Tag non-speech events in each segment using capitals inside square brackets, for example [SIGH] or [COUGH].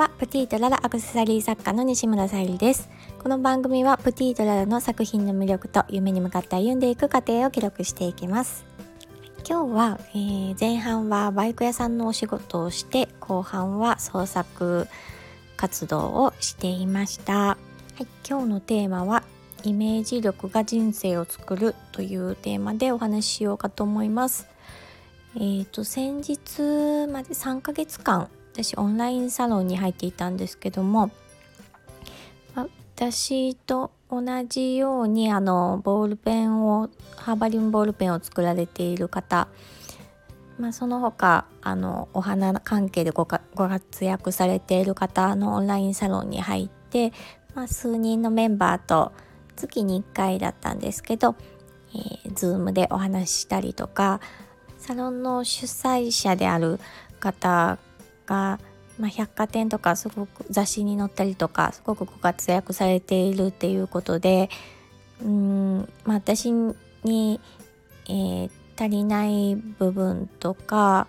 はプティートララアクセサリー作家の西村さゆりです。この番組はプティートララの作品の魅力と夢に向かって歩んでいく過程を記録していきます。今日は、えー、前半はバイク屋さんのお仕事をして後半は創作活動をしていました、はい、今日のテーマはイメージ力が人生を作るというテーマでお話ししようかと思います。えーと、先日まで3ヶ月間私オンラインサロンに入っていたんですけども私と同じようにあのボールペンをハーバリウムボールペンを作られている方、まあ、その他あのお花関係でごご活躍されている方のオンラインサロンに入って、まあ、数人のメンバーと月に1回だったんですけど、えー、Zoom でお話ししたりとかサロンの主催者である方が、まあ、百貨店とかすごく雑誌に載ったりとかすごくご活躍されているっていうことでうん、まあ、私に、えー、足りない部分とか、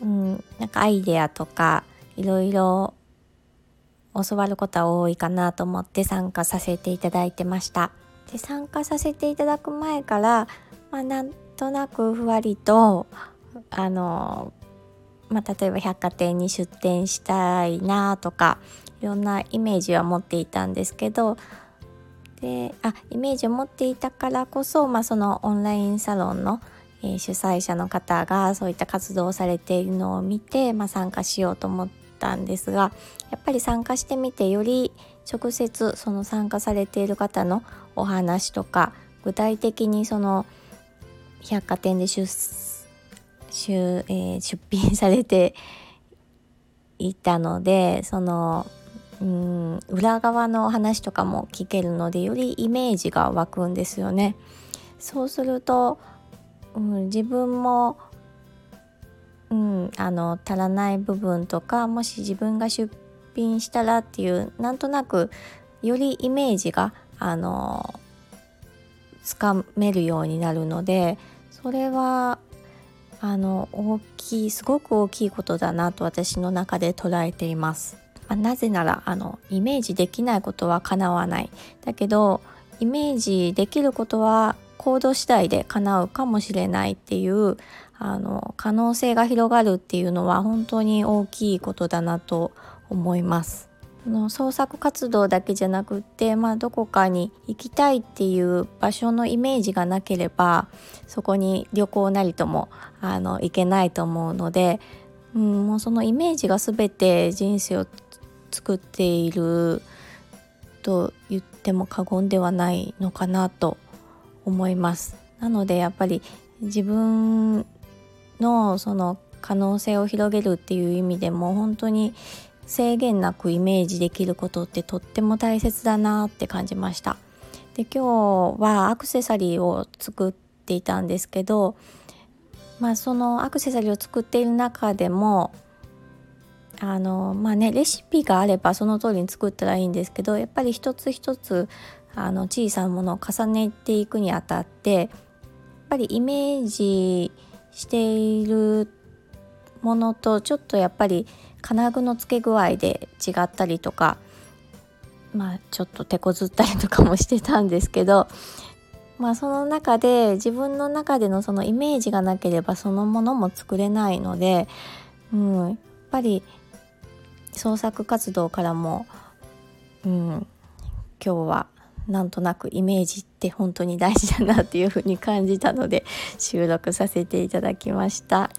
うん、なんかアイデアとかいろいろ教わることは多いかなと思って参加させていただいてました。で参加させていただく前から、まあ、なんとなくふわりとあの、まあ、例えば百貨店に出店したいなとかいろんなイメージは持っていたんですけどであイメージを持っていたからこそ、まあ、そのオンラインサロンの、えー、主催者の方がそういった活動をされているのを見て、まあ、参加しようと思ったんですがやっぱり参加してみてより直接その参加されている方のお話とか具体的にその百貨店で出出,、えー、出品されていたのでそのうん裏側の話とかも聞けるのでよりイメージが湧くんですよね。そうすると、うん、自分も、うん、あの足らない部分とかもし自分が出品したらっていうなんとなくよりイメージがあのつかめるようになるのでそれはあの大きいすごく大きいことだなと私の中で捉えています。まあ、なぜならあのイメージできないことは叶わないだけどイメージできることは行動次第で叶うかもしれないっていうあの可能性が広がるっていうのは本当に大きいことだなと思います。の創作活動だけじゃなくって、まあ、どこかに行きたいっていう場所のイメージがなければそこに旅行なりともあの行けないと思うので、うん、もうそのイメージが全て人生を作っていると言っても過言ではないのかなと思います。なのでやっぱり自分のその可能性を広げるっていう意味でも本当に制限なくイメージできることってとっても大切だなって感じました。で今日はアクセサリーを作っていたんですけどまあそのアクセサリーを作っている中でもあのまあねレシピがあればその通りに作ったらいいんですけどやっぱり一つ一つあの小さなものを重ねていくにあたってやっぱりイメージしているものとちょっとやっぱり金具の付け具合で違ったりとかまあちょっと手こずったりとかもしてたんですけどまあその中で自分の中でのそのイメージがなければそのものも作れないので、うん、やっぱり創作活動からも、うん、今日はなんとなくイメージって本当に大事だなっていうふうに感じたので収録させていただきました。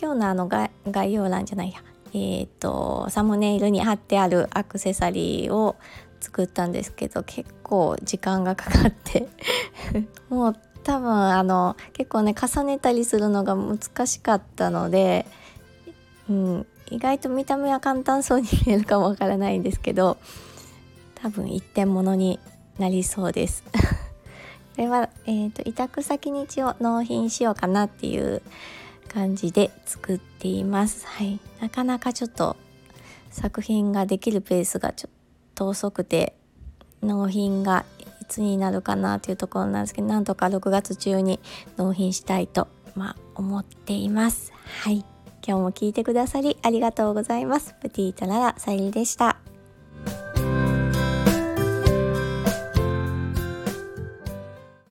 今日のあの概要欄じゃないやえーと、サムネイルに貼ってあるアクセサリーを作ったんですけど結構時間がかかって [LAUGHS] もう多分あの結構ね重ねたりするのが難しかったので、うん、意外と見た目は簡単そうに見えるかもわからないんですけど多分一点物になりそうです。[LAUGHS] これは、えーと委託先に一応納品しようかなっていう感じで作っています。はい、なかなかちょっと作品ができるペースがちょっと遅くて納品がいつになるかなというところなんですけどなんとか6月中に納品したいと、まあ、思っています。はい今日も聞いてくださりありがとうございますプティータララさゆりでした